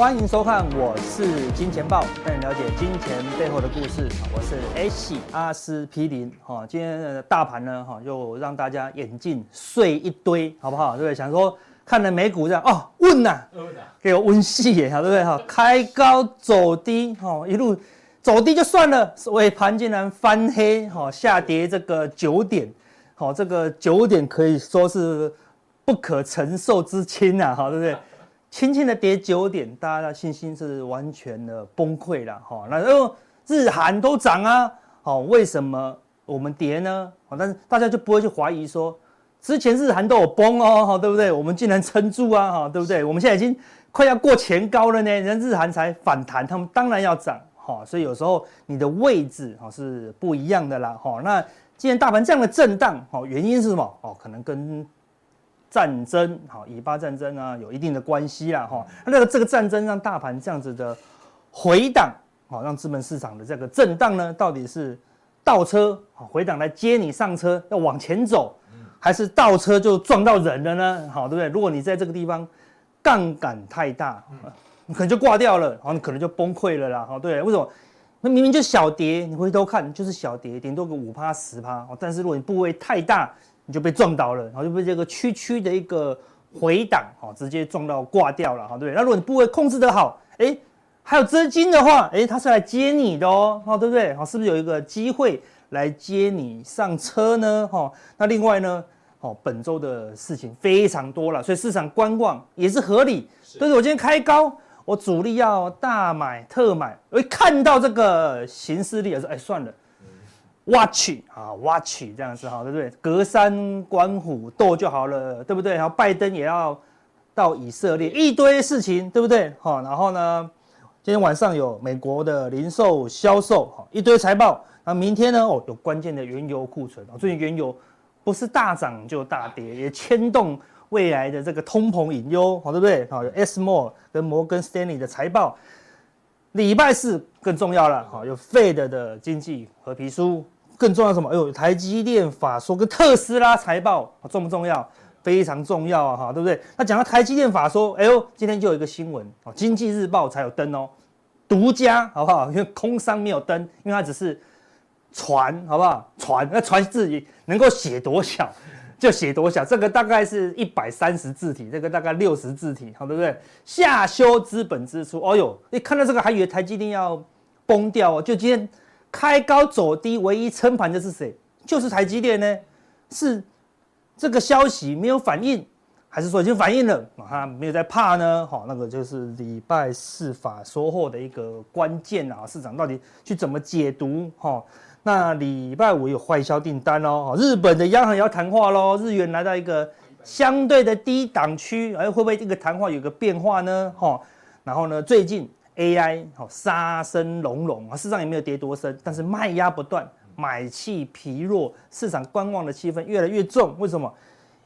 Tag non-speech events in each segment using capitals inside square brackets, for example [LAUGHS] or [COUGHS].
欢迎收看，我是金钱豹，带你了解金钱背后的故事。我是 H 阿司匹林。哈，今天的大盘呢，哈，就让大家眼镜碎一堆，好不好？对不对？想说看了美股这样，哦，问呐，给我温戏耶，对不对？哈，开高走低，哈，一路走低就算了，尾盘竟然翻黑，哈，下跌这个九点，好，这个九点可以说是。不可承受之轻啊，哈，对不对？轻轻的跌九点，大家的信心是完全的崩溃了，哈。那哦，日韩都涨啊，好，为什么我们跌呢？好，但是大家就不会去怀疑说，之前日韩都有崩哦，哈，对不对？我们竟然撑住啊，哈，对不对？我们现在已经快要过前高了呢，人家日韩才反弹，他们当然要涨，哈。所以有时候你的位置哈是不一样的啦，哈。那既然大盘这样的震荡，哈，原因是什么？哦，可能跟战争好，以巴战争啊，有一定的关系啦哈。那个这个战争让大盘这样子的回档，好，让资本市场的这个震荡呢，到底是倒车好回档来接你上车要往前走，还是倒车就撞到人了呢？好，对不对？如果你在这个地方杠杆太大，你可能就挂掉了，好，你可能就崩溃了啦。好，对，为什么？那明明就小跌，你回头看就是小跌，顶多个五趴十趴，但是如果你部位太大。你就被撞倒了，然后就被这个区区的一个回档，哈，直接撞到挂掉了，哈，对不对？那如果你部位控制得好，哎，还有资金的话，哎，他是来接你的哦，哈，对不对？好，是不是有一个机会来接你上车呢？哈，那另外呢，哦，本周的事情非常多了，所以市场观望也是合理。但是我今天开高，我主力要大买特买，我一看到这个形势力，我说，哎，算了。Watch 啊，Watch 这样子哈，对不对？隔山观虎斗就好了，对不对？然后拜登也要到以色列，一堆事情，对不对？好，然后呢，今天晚上有美国的零售销售，哈，一堆财报。那明天呢？哦，有关键的原油库存。最近原油不是大涨就大跌，也牵动未来的这个通膨隐忧，好，对不对？好，有 ASML 跟摩根斯丹利的财报。礼拜四更重要了，哈，有 Fed 的经济和皮书。更重要什么？哎呦，台积电法说跟特斯拉财报重不重要？非常重要啊，哈，对不对？那讲到台积电法说，哎呦，今天就有一个新闻哦，经济日报才有登哦，独家好不好？因为空商没有登，因为它只是传，好不好？传那传自己能够写多小就写多小，这个大概是一百三十字体，这个大概六十字体，好对不对？下修资本支出，哦呦，你看到这个还以为台积电要崩掉哦，就今天。开高走低，唯一撑盘的是谁？就是台积电呢？是这个消息没有反应，还是说已经反应了？啊，没有在怕呢？好，那个就是礼拜四法收获的一个关键啊，市场到底去怎么解读？哈，那礼拜五有坏销订单哦，日本的央行也要谈话喽，日元来到一个相对的低档区，哎，会不会这个谈话有个变化呢？哈，然后呢，最近。AI 好杀声隆隆啊，市场也没有跌多深，但是卖压不断，买气疲弱，市场观望的气氛越来越重。为什么？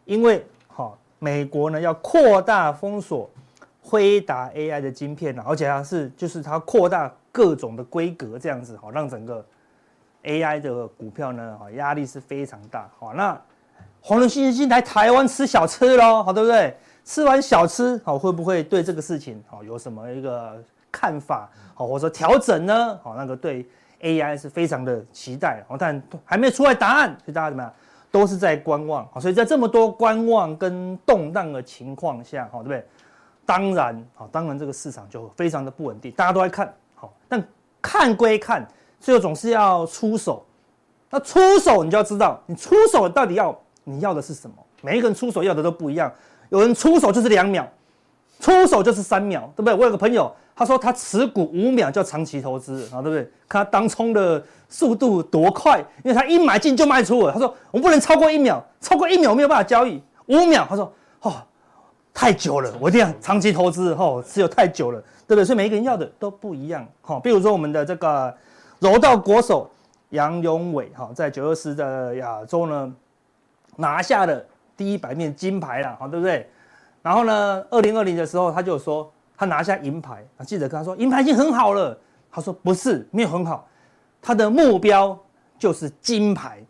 因为好美国呢要扩大封锁辉达 AI 的晶片，而且它是就是它扩大各种的规格这样子，好让整个 AI 的股票呢好压力是非常大。好，那黄仁勋先来台湾吃小吃喽，好对不对？吃完小吃好会不会对这个事情好有什么一个？看法好，或者说调整呢？好，那个对 AI 是非常的期待，好，但还没有出来答案，所以大家怎么样，都是在观望。好，所以在这么多观望跟动荡的情况下，好，对不对？当然，好，当然这个市场就非常的不稳定，大家都在看，好，但看归看，最后总是要出手。那出手，你就要知道，你出手到底要你要的是什么？每一个人出手要的都不一样，有人出手就是两秒，出手就是三秒，对不对？我有个朋友。他说他持股五秒叫长期投资啊，对不对？看他当冲的速度多快，因为他一买进就卖出了。他说我不能超过一秒，超过一秒我没有办法交易。五秒，他说哦，太久了，我一定要长期投资哦，持有太久了，对不对？所以每一个人要的都不一样。好，比如说我们的这个柔道国手杨勇伟，哈，在九二四的亚洲呢拿下了第一百面金牌了，好，对不对？然后呢，二零二零的时候他就说。他拿下银牌，记者跟他说：“银牌已经很好了。”他说：“不是，没有很好，他的目标就是金牌，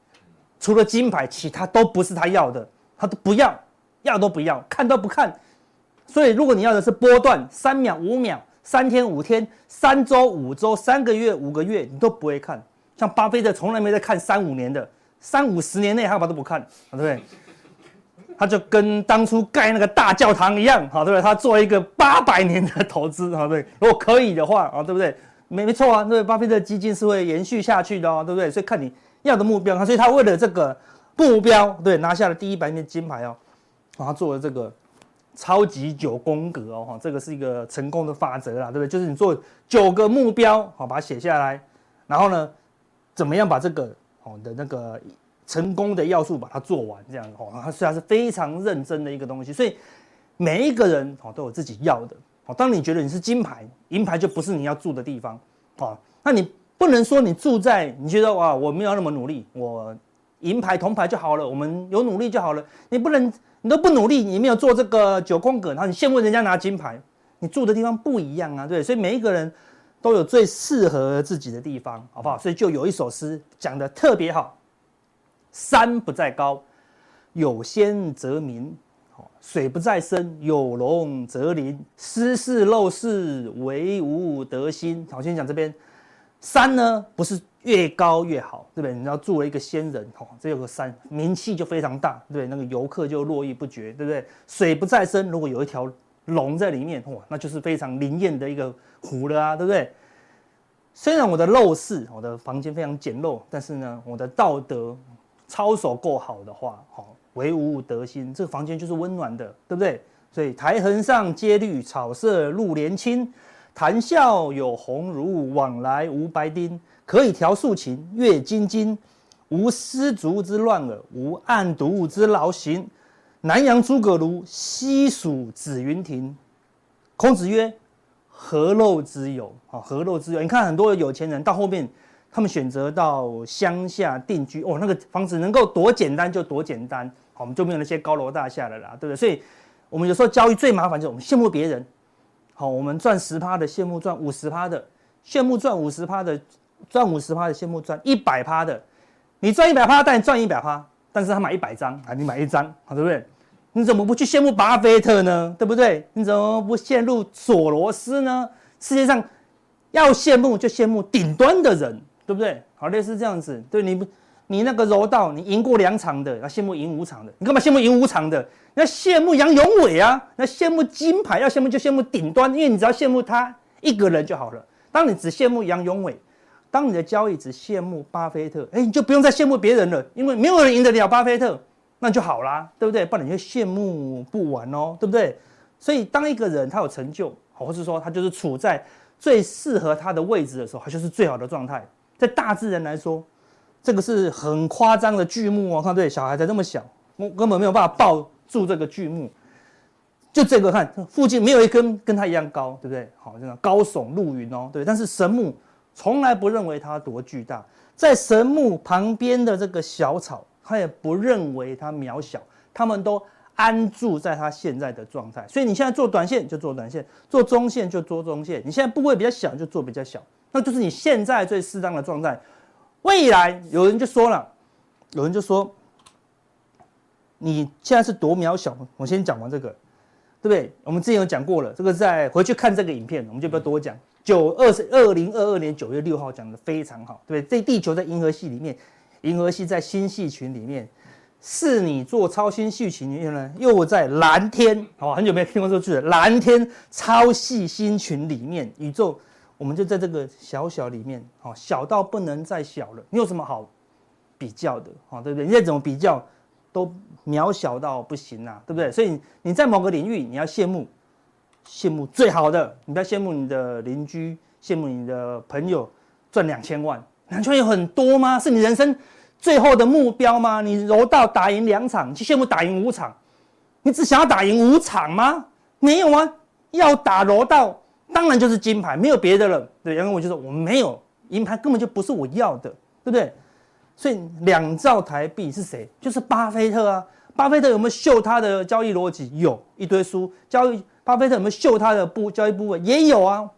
除了金牌，其他都不是他要的，他都不要，要都不要，看都不看。所以，如果你要的是波段三秒、五秒，三天五天、三周五周、三个月五个月，你都不会看。像巴菲特从来没在看三五年的，三五十年内他把都不看，对不对？他就跟当初盖那个大教堂一样，好，对不对？他做一个八百年的投资，好，对。如果可以的话，啊，对不对？没没错啊，对，巴菲特基金是会延续下去的哦，对不对？所以看你要的目标，所以他为了这个目标，对，拿下了第一百面金牌哦，然后做了这个超级九宫格哦，哈，这个是一个成功的法则啦，对不对？就是你做九个目标，好，把它写下来，然后呢，怎么样把这个好的那个。成功的要素把它做完，这样哦，它虽然是非常认真的一个东西，所以每一个人哦都有自己要的哦。当你觉得你是金牌，银牌就不是你要住的地方哦。那你不能说你住在你觉得哇，我没有那么努力，我银牌铜牌就好了，我们有努力就好了。你不能，你都不努力，你没有做这个九宫格，然后你羡慕人家拿金牌，你住的地方不一样啊，对。所以每一个人都有最适合自己的地方，好不好？所以就有一首诗讲的特别好。山不在高，有仙则名；水不在深，有龙则灵。斯是陋室，惟吾德馨。好，先讲这边，山呢不是越高越好，对不对？你要住了一个仙人，哦，这有个山，名气就非常大，对不对？那个游客就络绎不绝，对不对？水不在深，如果有一条龙在里面，哇，那就是非常灵验的一个湖了啊，对不对？虽然我的陋室，我的房间非常简陋，但是呢，我的道德。操守够好的话，好，惟吾德馨，这个房间就是温暖的，对不对？所以苔痕上阶绿，草色入帘青。谈笑有鸿儒，往来无白丁。可以调素琴，阅金经。无丝竹之乱耳，无案牍之劳形。南阳诸葛庐，西蜀子云亭。孔子曰：“何陋之有？啊，何陋之有？你看很多有钱人到后面。”他们选择到乡下定居哦，那个房子能够多简单就多简单，好，我们就没有那些高楼大厦了啦，对不对？所以，我们有时候交易最麻烦就是我们羡慕别人，好，我们赚十趴的羡慕赚五十趴的，羡慕赚五十趴的赚五十趴的羡慕赚一百趴的，你赚一百趴，但你赚一百趴，但是他买一百张啊，你买一张，好，对不对？你怎么不去羡慕巴菲特呢？对不对？你怎么不羡慕索罗斯呢？世界上要羡慕就羡慕顶端的人。对不对？好，类似这样子。对，你不，你那个柔道，你赢过两场的，要羡慕赢五场的。你干嘛羡慕赢五场的？你要羡慕杨永伟啊！那羡慕金牌，要羡慕就羡慕顶端，因为你只要羡慕他一个人就好了。当你只羡慕杨永伟，当你的交易只羡慕巴菲特，哎，你就不用再羡慕别人了，因为没有人赢得了巴菲特，那就好啦，对不对？不然你就羡慕不完哦，对不对？所以，当一个人他有成就，或是说他就是处在最适合他的位置的时候，他就是最好的状态。在大自然来说，这个是很夸张的巨木哦。看对，小孩才这么小，我根本没有办法抱住这个巨木。就这个看，附近没有一根跟他一样高，对不对？好，这样高耸入云哦，对。但是神木从来不认为它多巨大，在神木旁边的这个小草，他也不认为它渺小，他们都安住在它现在的状态。所以你现在做短线就做短线，做中线就做中线。你现在部位比较小就做比较小。那就是你现在最适当的状态。未来有人就说了，有人就说，你现在是多渺小。我先讲完这个，对不对？我们之前有讲过了，这个再回去看这个影片，我们就不要多讲。九二是二零二二年九月六号讲的非常好，对不对？这地球在银河系里面，银河系在星系群里面，是你做超星系群里面呢，又在蓝天，好，很久没有听过这个句子，蓝天超细星群里面，宇宙。我们就在这个小小里面，好，小到不能再小了。你有什么好比较的？好，对不对？你再怎么比较，都渺小到不行啊，对不对？所以你在某个领域，你要羡慕，羡慕最好的。你不要羡慕你的邻居，羡慕你的朋友赚两千万，两千万有很多吗？是你人生最后的目标吗？你柔道打赢两场，你去羡慕打赢五场，你只想要打赢五场吗？没有啊，要打柔道。当然就是金牌，没有别的了。对，杨文伟就说我没有银牌，根本就不是我要的，对不对？所以两兆台币是谁？就是巴菲特啊。巴菲特有没有秀他的交易逻辑？有一堆书。交易巴菲特有没有秀他的部交易部位？也有啊。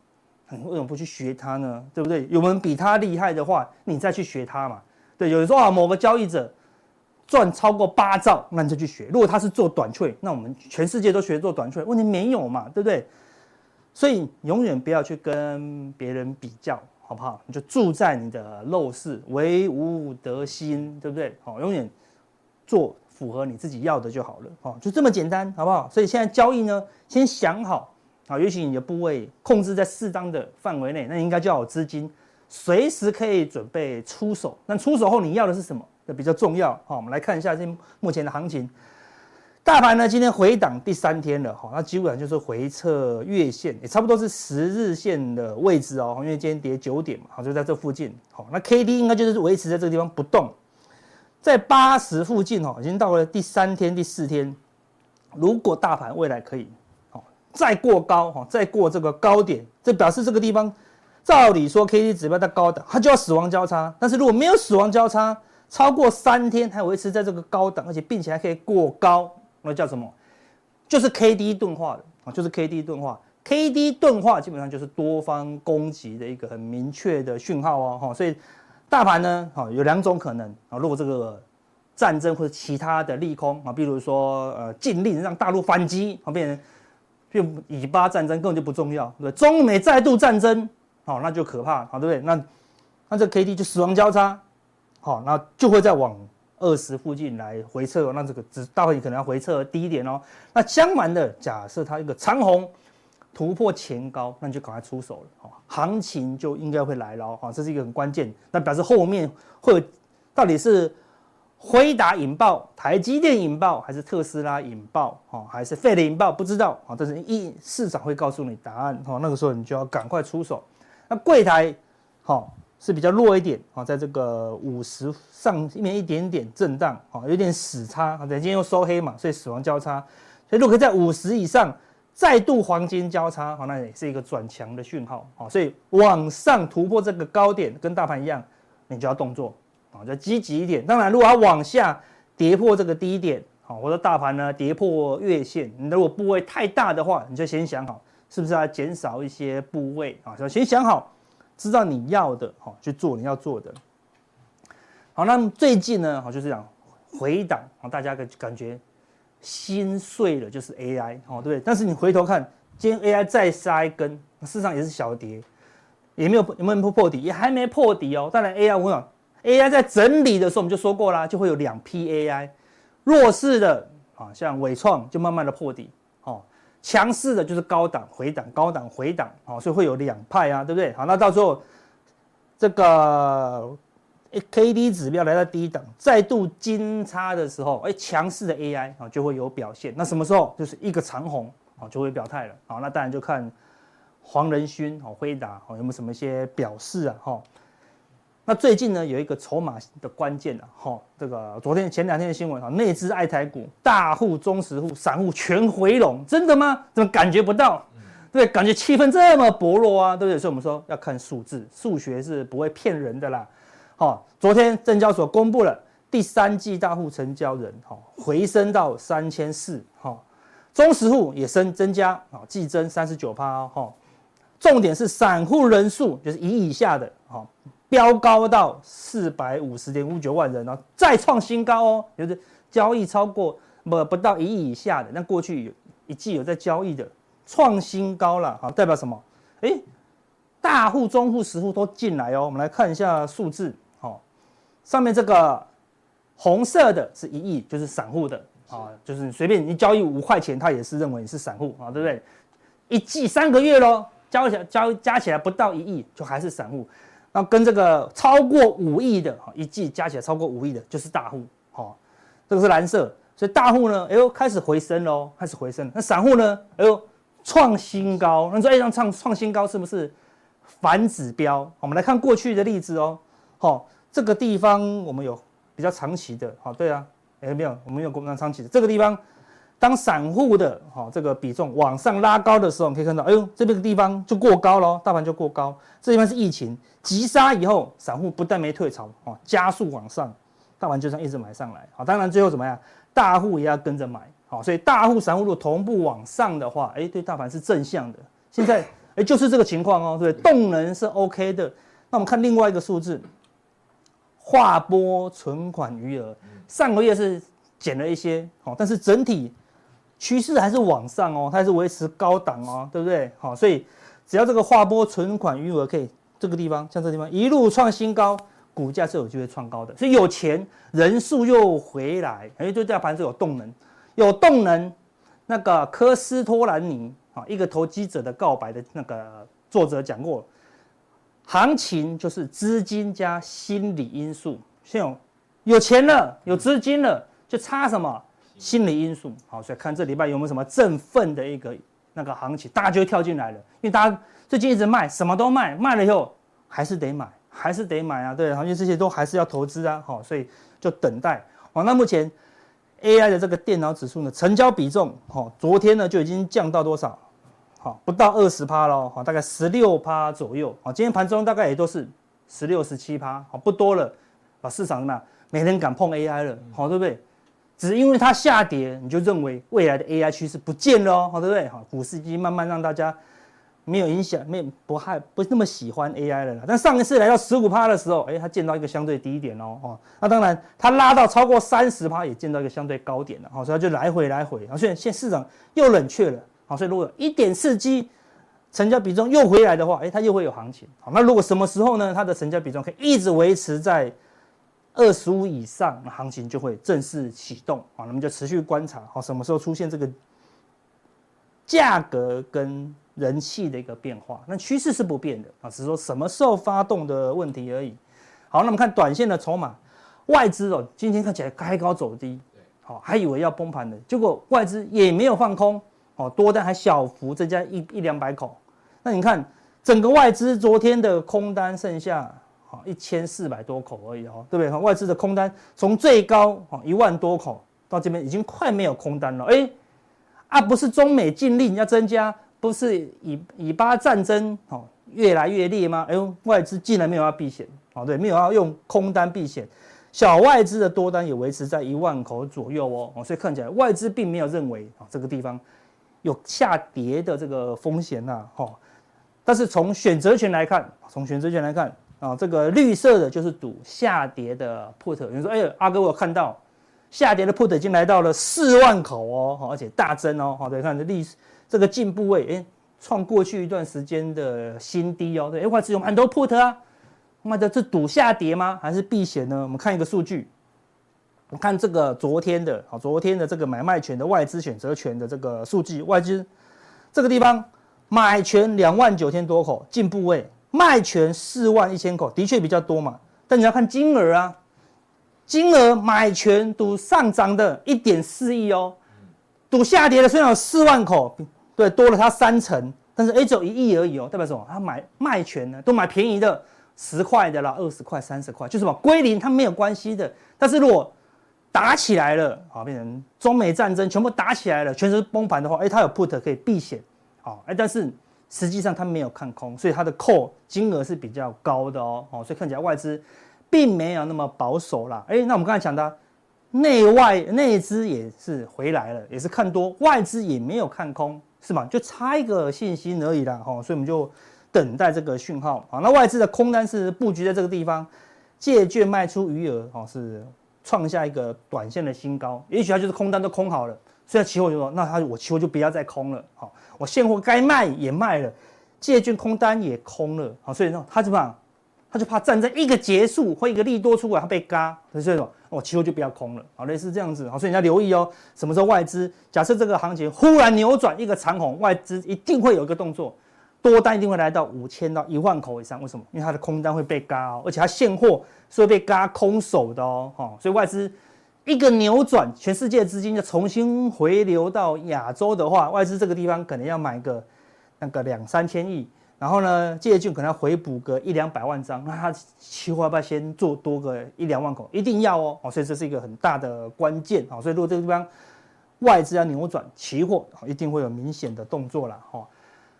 为什么不去学他呢？对不对？有人比他厉害的话，你再去学他嘛。对，有人说啊，某个交易者赚超过八兆，那你就去学。如果他是做短脆，那我们全世界都学做短脆，问题没有嘛？对不对？所以永远不要去跟别人比较，好不好？你就住在你的陋室，唯吾德馨，对不对？好，永远做符合你自己要的就好了，哦，就这么简单，好不好？所以现在交易呢，先想好啊，也许你的部位控制在适当的范围内，那应该就要有资金，随时可以准备出手。那出手后你要的是什么？这比较重要。好，我们来看一下这目前的行情。大盘呢，今天回档第三天了，哈，那基本上就是回测月线，也差不多是十日线的位置哦，因为今天跌九点嘛，好，就在这附近，好，那 K D 应该就是维持在这个地方不动，在八十附近哦，已经到了第三天、第四天，如果大盘未来可以，好，再过高，哈，再过这个高点，这表示这个地方，照理说 K D 指标在高档，它就要死亡交叉，但是如果没有死亡交叉，超过三天还维持在这个高档，而且并且还可以过高。那叫什么？就是 K D 钝化的啊，就是 K D 钝化。K D 钝化基本上就是多方攻击的一个很明确的讯号哦，哈。所以大盘呢，好，有两种可能啊。如果这个战争或者其他的利空啊，比如说呃禁令让大陆反击啊，变成就以巴战争根本就不重要，对？中美再度战争，好，那就可怕，好，对不对？那那这 K D 就死亡交叉，好，那就会再往。二十附近来回撤，那这个只大会可能要回撤低一点哦。那相反的，假设它一个长红突破前高，那你就赶快出手了，行情就应该会来了，哈，这是一个很关键。那表示后面会到底是辉达引爆、台积电引爆，还是特斯拉引爆，还是费德引爆？不知道啊，但是一市场会告诉你答案哈，那个时候你就要赶快出手。那柜台，好。是比较弱一点啊，在这个五十上面一点点震荡啊，有点死叉啊。今天又收黑嘛，所以死亡交叉。所以如果在五十以上再度黄金交叉，好，那也是一个转强的讯号好。所以往上突破这个高点，跟大盘一样，你就要动作啊，就积极一点。当然，如果它往下跌破这个低点，好，或者大盘呢跌破月线，你如果部位太大的话，你就先想好是不是要减少一些部位啊，就先想好。知道你要的，好去做你要做的。好，那么最近呢，好就是讲回档，好大家感感觉心碎了，就是 AI，哦对不对？但是你回头看，今天 AI 再杀一根，事实上也是小跌，也没有有没有破底，也还没破底哦。当然 AI 我讲 AI 在整理的时候，我们就说过啦，就会有两批 AI，弱势的啊，像纬创就慢慢的破底哦。强势的就是高档回档，高档回档，哦，所以会有两派啊，对不对？好，那到时候这个 K D 指标来到低档，再度金叉的时候，哎，强势的 A I 啊就会有表现。那什么时候？就是一个长红啊就会表态了。好，那当然就看黄仁勋哦，辉达哦有没有什么一些表示啊？哈。那最近呢，有一个筹码的关键啊，哈，这个昨天前两天的新闻啊，内资爱台股，大户、中实户、散户全回笼，真的吗？怎么感觉不到？对，感觉气氛这么薄弱啊，对不对？所以我们说要看数字，数学是不会骗人的啦。好，昨天证交所公布了第三季大户成交人，哈，回升到三千四，哈，中实户也升增加，啊，季增三十九趴，哈，重点是散户人数就是一亿以下的，哈。飙高到四百五十点五九万人，然后再创新高哦，就是交易超过不不到一亿以下的，那过去有一季有在交易的创新高了，好，代表什么？哎，大户、中户、实户都进来哦。我们来看一下数字，上面这个红色的是一亿，就是散户的啊，就是你随便你交易五块钱，他也是认为你是散户啊，对不对？一季三个月喽，交起来交加起来不到一亿，就还是散户。那跟这个超过五亿的哈，一季加起来超过五亿的，就是大户，哈，这个是蓝色，所以大户呢，哎呦开始回升喽，开始回升。那散户呢，哎呦创新高，那说哎，这样创创新高是不是反指标？我们来看过去的例子哦，好，这个地方我们有比较长期的，好，对啊，哎没有，我们有比较长期的这个地方。当散户的哈这个比重往上拉高的时候，你可以看到，哎呦，这边的地方就过高了，大盘就过高。这地方是疫情急杀以后，散户不但没退潮，哦，加速往上，大盘就这样一直买上来。好，当然最后怎么样，大户也要跟着买。好，所以大户、散户如果同步往上的话，哎，对大盘是正向的。现在哎就是这个情况哦，对，动能是 OK 的。那我们看另外一个数字，划拨存款余额，上个月是减了一些，好，但是整体。趋势还是往上哦，它还是维持高档哦，对不对？好，所以只要这个划拨存款余额可以这个地方，像这个地方一路创新高，股价是有机会创高的。所以有钱人数又回来，哎，对这盘是有动能，有动能。那个科斯托兰尼啊，一个投机者的告白的那个作者讲过，行情就是资金加心理因素。现有有钱了，有资金了，就差什么？心理因素。好，所以看这礼拜有没有什么振奋的一个那个行情，大家就会跳进来了。因为大家最近一直卖，什么都卖，卖了以后还是得买，还是得买啊。对，因为这些都还是要投资啊。好，所以就等待。好，那目前。AI 的这个电脑指数呢，成交比重，好，昨天呢就已经降到多少？好，不到二十趴喽，好，大概十六趴左右，好，今天盘中大概也都是十六、十七趴，好，不多了，啊，市场怎么样？没人敢碰 AI 了，好，对不对？只因为它下跌，你就认为未来的 AI 趋势不见了，好，对不对？好，股市已经慢慢让大家。没有影响，没有不害不那么喜欢 AI 了啦。但上一次来到十五趴的时候，哎，它见到一个相对低点哦，哦，那当然它拉到超过三十趴，也见到一个相对高点了，好，所以它就来回来回，啊，所以现在市场又冷却了，好，所以如果一点刺激，成交比重又回来的话，哎，它又会有行情，好，那如果什么时候呢？它的成交比重可以一直维持在二十五以上，那行情就会正式启动，好，那么就持续观察，好，什么时候出现这个价格跟。人气的一个变化，那趋势是不变的啊，只是说什么时候发动的问题而已。好，那么看短线的筹码，外资哦，今天看起来开高走低，好，还以为要崩盘的，结果外资也没有放空，哦，多单还小幅增加一一两百口。那你看整个外资昨天的空单剩下好一千四百多口而已哦，对不对？外资的空单从最高哦一万多口到这边已经快没有空单了，哎，啊不是中美禁令要增加。不是以以巴战争哦越来越烈吗？哎呦，外资竟然没有要避险哦，对，没有要用空单避险，小外资的多单也维持在一万口左右，哦，所以看起来外资并没有认为啊这个地方有下跌的这个风险呐，哈。但是从选择权来看，从选择权来看啊，这个绿色的就是赌下跌的 put。有人说，哎，阿哥我有看到下跌的 put 已经来到了四万口哦，而且大增哦，好，对，看这历史。这个进步位，哎，创过去一段时间的新低哦。对，哎，外资有很多 put 啊，那这是赌下跌吗？还是避险呢？我们看一个数据，我看这个昨天的，好，昨天的这个买卖权的外资选择权的这个数据，外资这个地方买权两万九千多口，进步位，卖权四万一千口，的确比较多嘛。但你要看金额啊，金额买权赌上涨的一点四亿哦。赌下跌的虽然有四万口，对，多了它三成，但是哎，只有一亿而已哦，代表什么？他买卖权呢，都买便宜的，十块的啦，二十块、三十块，就是什么归零，它没有关系的。但是如果打起来了，好，变成中美战争全部打起来了，全是崩盘的话，哎，它有 put 可以避险，好，哎，但是实际上它没有看空，所以它的 call 金额是比较高的哦，哦，所以看起来外资并没有那么保守啦。哎，那我们刚才讲的。内外内资也是回来了，也是看多，外资也没有看空，是吗？就差一个信心而已啦，哈，所以我们就等待这个讯号好。那外资的空单是布局在这个地方，借券卖出余额，哦，是创下一个短线的新高。也许它就是空单都空好了，所以期货就说，那它我期货就不要再空了，好，我现货该卖也卖了，借券空单也空了，好，所以呢它怎么样？他就怕站在一个结束或一个利多出来，他被嘎，所以说哦，期货就不要空了，好，类似这样子，好，所以你要留意哦，什么时候外资假设这个行情忽然扭转一个长红，外资一定会有一个动作，多单一定会来到五千到一万口以上，为什么？因为它的空单会被嘎哦，而且它现货是会被嘎空手的哦，哈，所以外资一个扭转，全世界资金就重新回流到亚洲的话，外资这个地方可能要买个那个两三千亿。然后呢，借券可能要回补个一两百万张，那他期货要不要先做多个一两万口？一定要哦，所以这是一个很大的关键啊。所以如果这个地方外资要扭转，期货一定会有明显的动作了哈。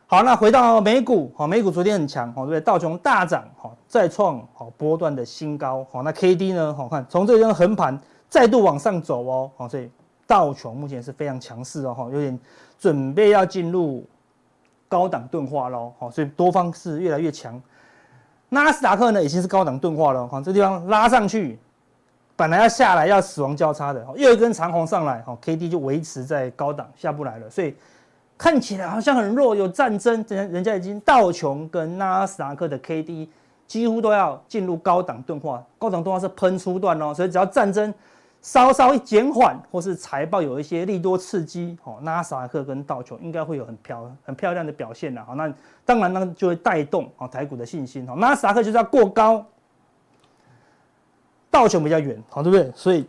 好，那回到美股，好，美股昨天很强，好，对不对？道琼大涨，好，再创好波段的新高，好，那 K D 呢？好看，从这个地方横盘再度往上走哦，好，所以道琼目前是非常强势哦，哈，有点准备要进入。高档钝化喽，好，所以多方是越来越强。纳斯达克呢，已经是高档钝化了，好，这地方拉上去，本来要下来要死亡交叉的，又一根长红上来，哈，K D 就维持在高档下不来了，所以看起来好像很弱，有战争，人人家已经道琼跟纳斯达克的 K D 几乎都要进入高档钝化，高档钝化是喷出段哦，所以只要战争稍稍一减缓，或是财报有一些利多刺激，哦，纳斯达克跟道琼应该会有很漂很漂亮的表现的，好，那当然呢就会带动啊台股的信心，哦，纳斯达克就是要过高。道琼比较远，好，对不对？所以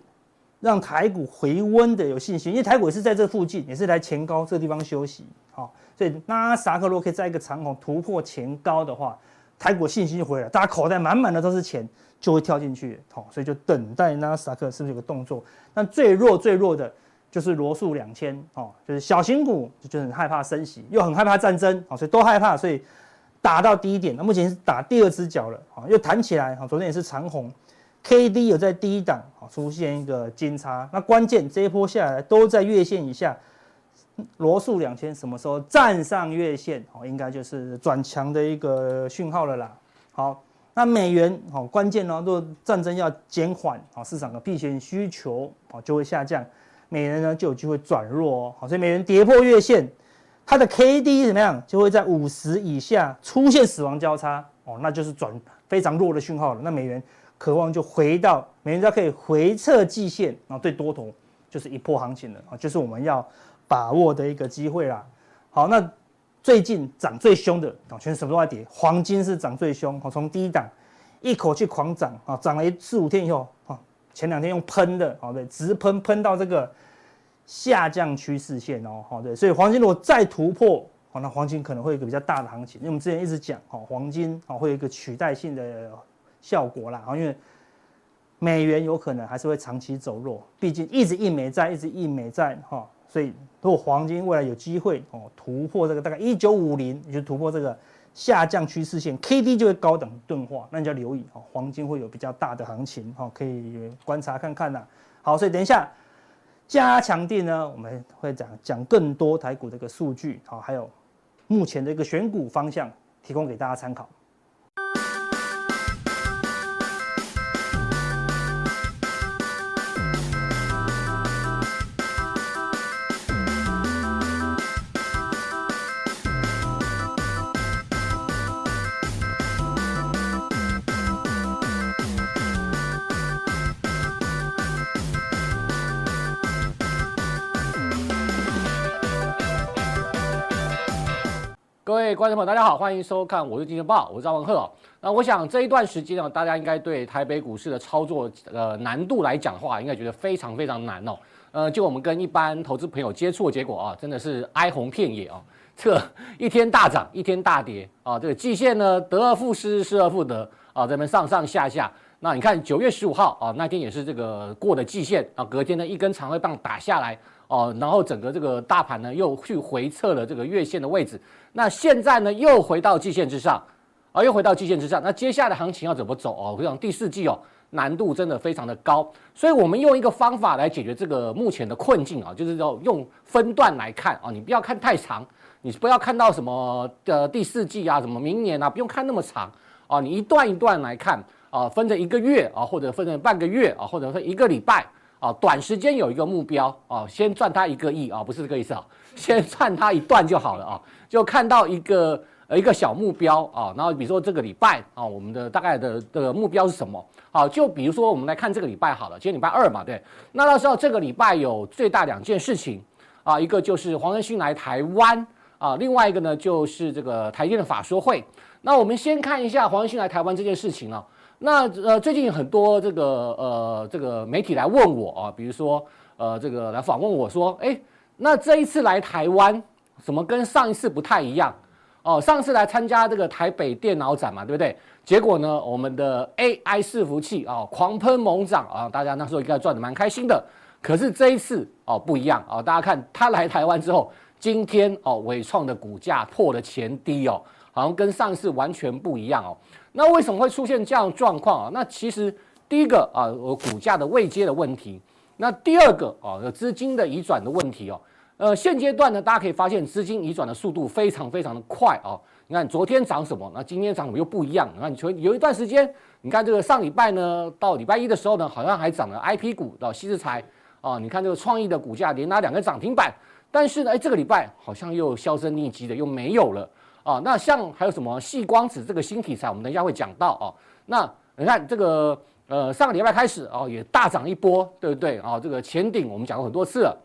让台股回温的有信心，因为台股也是在这附近，也是来前高这个地方休息，好，所以纳斯克如果可以在一个长红突破前高的话，台股信心就回来，大家口袋满满的都是钱，就会跳进去，好，所以就等待纳斯克是不是有个动作？那最弱最弱的就是罗素两千，哦，就是小型股就很害怕升息，又很害怕战争，好，所以都害怕，所以打到低点，那目前是打第二只脚了，好，又弹起来，好，昨天也是长红。K D 有在低档啊出现一个金叉，那关键这一波下来都在月线以下，罗素两千什么时候站上月线哦，应该就是转强的一个讯号了啦。好，那美元哦关键呢，若战争要减缓啊，市场的避险需求啊就会下降，美元呢就有机会转弱哦。好，所以美元跌破月线，它的 K D 怎么样就会在五十以下出现死亡交叉哦，那就是转非常弱的讯号了。那美元。渴望就回到美元，它可以回撤季线，然后对多头就是一波行情了啊，就是我们要把握的一个机会啦。好，那最近涨最凶的啊，全什么都在跌，黄金是涨最凶，从低档一口气狂涨啊，涨了四五天以后啊，前两天用喷的，好对，直喷喷到这个下降趋势线哦，好对，所以黄金如果再突破，好，那黄金可能会有一个比较大的行情，因为我们之前一直讲，好，黄金啊会有一个取代性的。效果啦，因为美元有可能还是会长期走弱，毕竟一直印美债，一直印美债哈，所以如果黄金未来有机会哦突破这个大概一九五零，也就突破这个下降趋势线，K D 就会高等钝化，那你就要留意哦，黄金会有比较大的行情哈，可以观察看看呐。好，所以等一下加强錠呢，我们会讲讲更多台股的一个数据，好，还有目前的一个选股方向，提供给大家参考。观众朋友，大家好，欢迎收看《我是金钱爆》，我是张文赫。那我想这一段时间呢，大家应该对台北股市的操作呃难度来讲的话，应该觉得非常非常难哦。呃，就我们跟一般投资朋友接触的结果啊，真的是哀鸿遍野啊。这 [LAUGHS] 一天大涨，一天大跌啊。这个季线呢，得而复失，失而复得啊，这边上上下下。那你看九月十五号啊，那天也是这个过的季线啊，隔天呢一根长黑棒打下来。哦，然后整个这个大盘呢又去回测了这个月线的位置，那现在呢又回到季线之上，啊，又回到季线之上。那接下来的行情要怎么走哦？我想第四季哦难度真的非常的高，所以我们用一个方法来解决这个目前的困境啊，就是要用分段来看啊，你不要看太长，你不要看到什么的第四季啊，什么明年啊，不用看那么长啊，你一段一段来看啊，分成一个月啊，或者分成半个月啊，或者分一个礼拜。啊，短时间有一个目标啊，先赚他一个亿啊，不是这个意思啊，[LAUGHS] 先赚他一段就好了啊，就看到一个呃一个小目标啊，然后比如说这个礼拜啊，我们的大概的的目标是什么？好，就比如说我们来看这个礼拜好了，今天礼拜二嘛，对，那到时候这个礼拜有最大两件事情啊，一个就是黄仁勋来台湾啊，另外一个呢就是这个台电的法说会。那我们先看一下黄仁勋来台湾这件事情啊。那呃，最近很多这个呃这个媒体来问我啊，比如说呃这个来访问我说，哎，那这一次来台湾，怎么跟上一次不太一样？哦，上次来参加这个台北电脑展嘛，对不对？结果呢，我们的 AI 伺服器啊狂喷猛涨啊，大家那时候应该赚得蛮开心的。可是这一次哦不一样啊，大家看他来台湾之后，今天哦伟创的股价破了前低哦，好像跟上次完全不一样哦。那为什么会出现这样状况啊？那其实第一个啊，我股价的未接的问题。那第二个啊，资金的移转的问题哦。呃，现阶段呢，大家可以发现资金移转的速度非常非常的快啊。你看昨天涨什么，那今天涨什么又不一样。你看，有一段时间，你看这个上礼拜呢，到礼拜一的时候呢，好像还涨了 IP 股到矽智财啊，你看这个创意的股价连拿两个涨停板，但是呢，哎，这个礼拜好像又销声匿迹的，又没有了啊。那像还有什么细光子这个新题材，我们等一下会讲到啊。那你看这个呃，上个礼拜开始啊，也大涨一波，对不对啊？这个前顶我们讲过很多次了，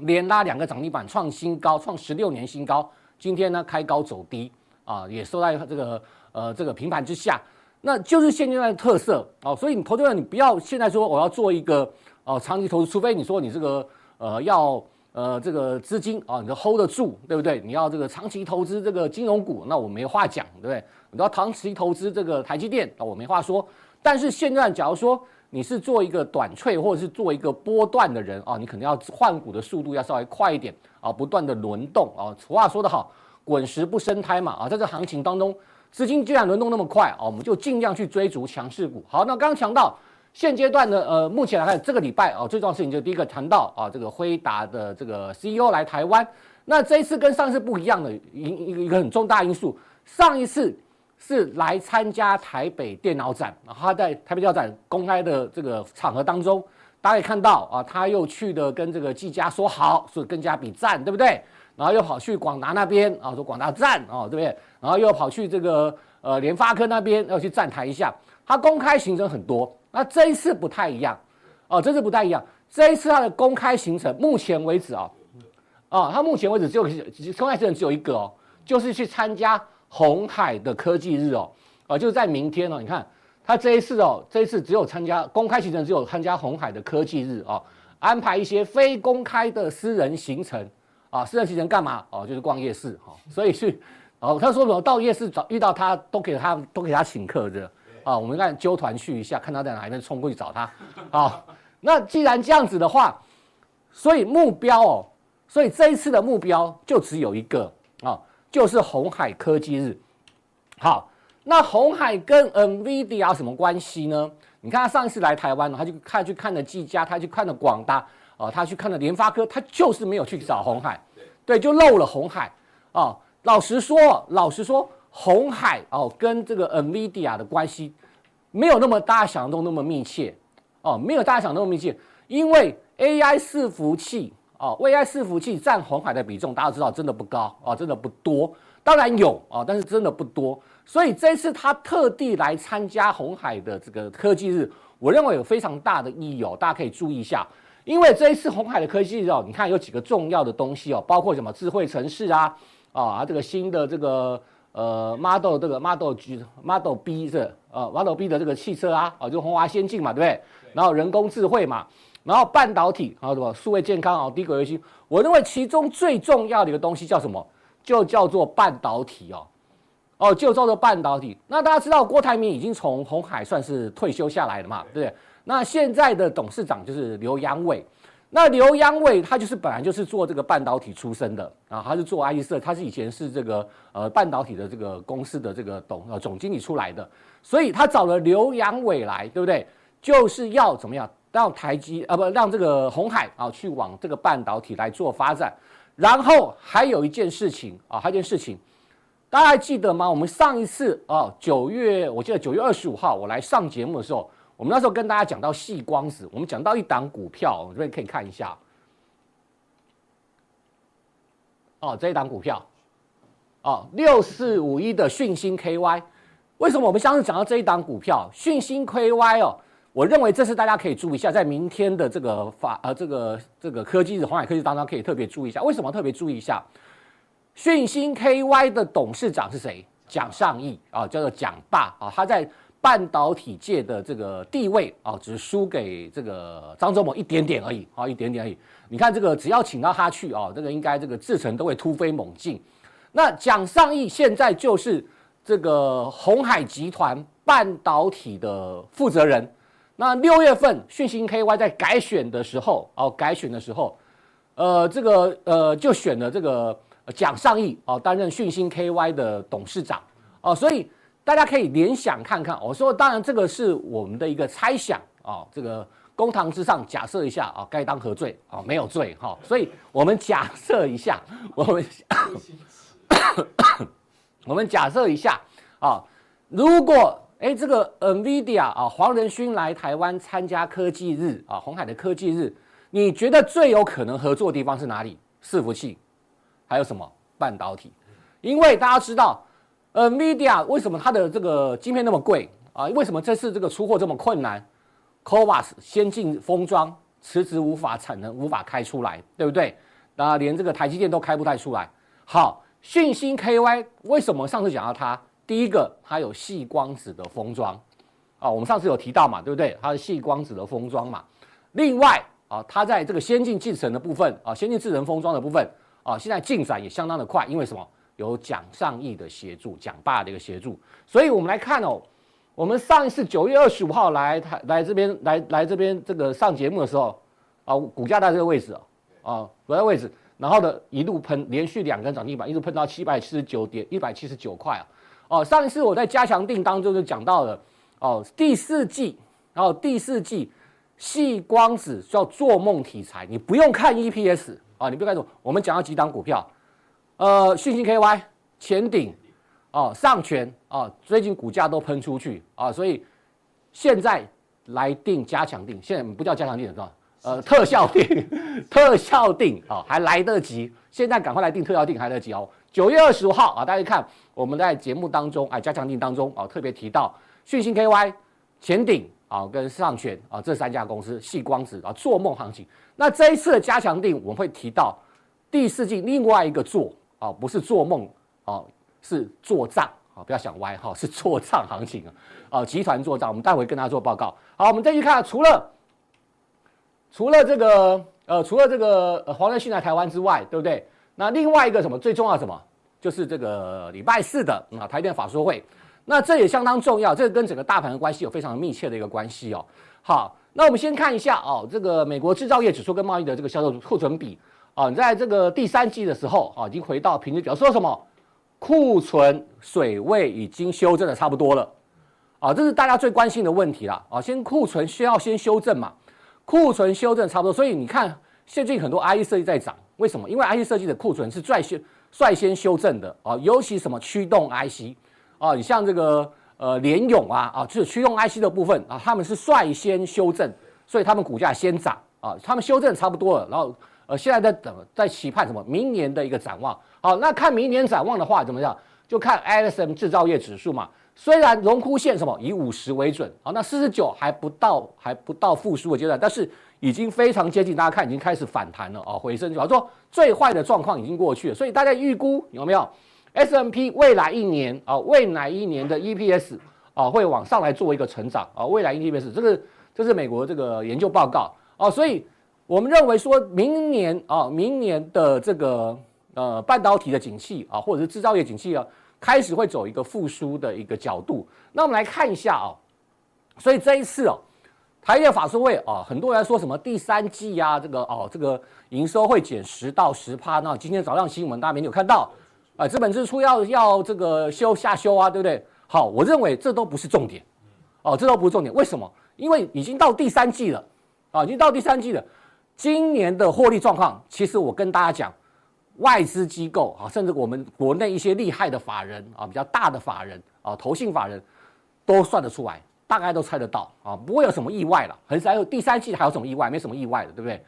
连拉两个涨停板，创新高，创十六年新高。今天呢，开高走低。啊，也收在这个呃这个平盘之下，那就是现阶段的特色哦。所以你投资人，你不要现在说我要做一个哦、呃、长期投资，除非你说你这个呃要呃这个资金啊，你就 hold 得住，对不对？你要这个长期投资这个金融股，那我没话讲，对不对？你要长期投资这个台积电，那我没话说。但是现在假如说你是做一个短脆或者是做一个波段的人啊，你可能要换股的速度要稍微快一点啊，不断的轮动啊。俗话说得好。滚石不生苔嘛啊，在这行情当中，资金既然轮动那么快啊，我们就尽量去追逐强势股。好，那刚刚讲到现阶段呢呃，目前来看这个礼拜啊，最重要的事情就第一个谈到啊，这个辉达的这个 CEO 来台湾。那这一次跟上次不一样的一一一个很重大因素，上一次是来参加台北电脑展，然后他在台北电脑展公开的这个场合当中，大家也看到啊，他又去的跟这个技嘉说好，所以跟嘉比赞，对不对？然后又跑去广达那边啊，说广达赞啊，对不对？然后又跑去这个呃联发科那边要去站台一下。他公开行程很多，那这一次不太一样哦，这次不太一样。这一次他的公开行程，目前为止啊，啊，他目前为止只有公开行程只有一个哦，就是去参加红海的科技日哦，啊，就是在明天哦。你看他这一次哦，这一次只有参加公开行程，只有参加红海的科技日哦，安排一些非公开的私人行程。啊，私人行程干嘛？哦，就是逛夜市哈、哦，所以去，哦，他说什么到夜市找遇到他都给他都给他请客的啊，我们看揪团去一下，看他在哪里，能冲过去找他啊、哦。那既然这样子的话，所以目标哦，所以这一次的目标就只有一个啊、哦，就是红海科技日。好，那红海跟 NVIDIA 有什么关系呢？你看他上一次来台湾，他就看去看了技嘉，他去看了广达。哦，他去看了联发科，他就是没有去找红海，对，就漏了红海。哦，老实说，老实说，红海哦跟这个 NVIDIA 的关系没有那么大家想象中那么密切。哦，没有大家想那么密切，因为 AI 伺服器哦，AI 伺服器占红海的比重，大家知道真的不高哦，真的不多。当然有啊，但是真的不多。所以这次他特地来参加红海的这个科技日，我认为有非常大的意义哦，大家可以注意一下。因为这一次红海的科技哦，你看有几个重要的东西哦，包括什么智慧城市啊，啊，这个新的这个呃 Model 这个 Model G Model B 是呃 Model B 的这个汽车啊，啊，就红华先进嘛，对不对？然后人工智慧嘛，然后半导体，还有什么数位健康啊，低轨卫星。我认为其中最重要的一个东西叫什么？就叫做半导体哦，哦，就叫做半导体。那大家知道郭台铭已经从红海算是退休下来了嘛，对不对？那现在的董事长就是刘扬伟，那刘扬伟他就是本来就是做这个半导体出身的啊，他是做爱立思，他是以前是这个呃半导体的这个公司的这个董呃总经理出来的，所以他找了刘扬伟来，对不对？就是要怎么样让台积啊不让这个鸿海啊去往这个半导体来做发展，然后还有一件事情啊，还有一件事情，大家还记得吗？我们上一次啊九月，我记得九月二十五号我来上节目的时候。我们那时候跟大家讲到细光子，我们讲到一档股票，我这边可以看一下。哦，这一档股票，哦，六四五一的讯芯 KY，为什么我们上次讲到这一档股票讯芯 KY 哦？我认为这是大家可以注意一下，在明天的这个法呃这个这个科技日，鸿海科技当中可以特别注意一下。为什么特别注意一下？讯芯 KY 的董事长是谁？蒋尚义啊，叫做蒋爸啊，他在。半导体界的这个地位啊，只输给这个张忠谋一点点而已啊，一点点而已。你看这个，只要请到他去啊，这个应该这个制程都会突飞猛进。那蒋尚义现在就是这个鸿海集团半导体的负责人。那六月份讯芯 KY 在改选的时候哦，改选的时候，呃，这个呃就选了这个蒋尚义啊担任讯芯 KY 的董事长哦，所以。大家可以联想看看，我说当然这个是我们的一个猜想啊，这个公堂之上假设一下啊，该当何罪啊？没有罪哈，所以我们假设一下，我们 [COUGHS] 我们假设一下啊，如果哎这个 NVIDIA 啊黄仁勋来台湾参加科技日啊红海的科技日，你觉得最有可能合作的地方是哪里？伺服器，还有什么半导体？因为大家知道，NVIDIA 为什么它的这个晶片那么贵啊？为什么这次这个出货这么困难 c o v a s 先进封装迟迟无法产能，无法开出来，对不对？那连这个台积电都开不太出来。好，讯芯 KY 为什么上次讲到它？第一个，它有细光子的封装啊，我们上次有提到嘛，对不对？它是细光子的封装嘛。另外啊，它在这个先进制程的部分啊，先进制程封装的部分啊，现在进展也相当的快，因为什么？有蒋尚义的协助，蒋爸的一个协助，所以我们来看哦，我们上一次九月二十五号来台来这边来来这边这个上节目的时候啊，股价在这个位置啊，啊，股价位置，然后呢一路喷，连续两根涨停板，一路喷到七百七十九点一百七十九块啊，哦，上一次我在加强定当中就讲到了哦，第四季，然后第四季矽光子叫做梦题材，你不用看 EPS 啊，你不用看什么，我们讲到几档股票。呃，讯芯 KY、前顶，哦，上诠，哦，最近股价都喷出去啊，所以现在来定加强定，现在不叫加强錠是吧？呃，特效定，[LAUGHS] 特效定啊，还来得及，现在赶快来定特效定还来得及哦。九月二十五号啊，大家看我们在节目当中，啊，加强定当中啊，特别提到讯芯 KY、前顶啊跟上诠啊这三家公司，细光子啊做梦行情。那这一次的加强定，我们会提到第四季另外一个做。哦，不是做梦哦，是做账啊！不要想歪哈，是做账行情啊！哦，集团做账，我们待会跟大家做报告。好，我们再去看，除了除了这个呃，除了这个呃黄仁勋来台湾之外，对不对？那另外一个什么最重要什么，就是这个礼拜四的啊台电法说会，那这也相当重要，这个跟整个大盘的关系有非常密切的一个关系哦。好，那我们先看一下哦，这个美国制造业指数跟贸易的这个销售库存比。啊，你在这个第三季的时候啊，已经回到平均，表说什么？库存水位已经修正的差不多了。啊，这是大家最关心的问题了。啊，先库存需要先修正嘛？库存修正差不多，所以你看，现在很多 IC 设计在涨，为什么？因为 IC 设计的库存是率先率先修正的啊，尤其什么驱动 IC 啊，你像这个呃联咏啊啊，就是驱动 IC 的部分啊，他们是率先修正，所以他们股价先涨啊，他们修正差不多了，然后。呃，现在在等，在期盼什么？明年的一个展望。好，那看明年展望的话，怎么样？就看 ISM 制造业指数嘛。虽然荣枯线什么以五十为准，好，那四十九还不到，还不到复苏的阶段，但是已经非常接近。大家看，已经开始反弹了啊，回升。就好说最坏的状况已经过去了，所以大家预估有没有 S M P 未来一年啊，未来一年的 EPS 啊会往上来做一个成长啊？未来 EPS 这个这是美国这个研究报告啊，所以。我们认为说，明年啊，明年的这个呃半导体的景气啊，或者是制造业景气啊，开始会走一个复苏的一个角度。那我们来看一下啊，所以这一次哦，台电法说会啊，很多人说什么第三季啊，这个哦，这个营收会减十到十趴。那今天早上新闻大家没有看到啊，资本支出要要这个修下修啊，对不对？好，我认为这都不是重点哦，这都不是重点。为什么？因为已经到第三季了啊，已经到第三季了。今年的获利状况，其实我跟大家讲，外资机构啊，甚至我们国内一些厉害的法人啊，比较大的法人啊，投信法人都算得出来，大概都猜得到啊，不会有什么意外了。很少有第三季还有什么意外？没什么意外的，对不对？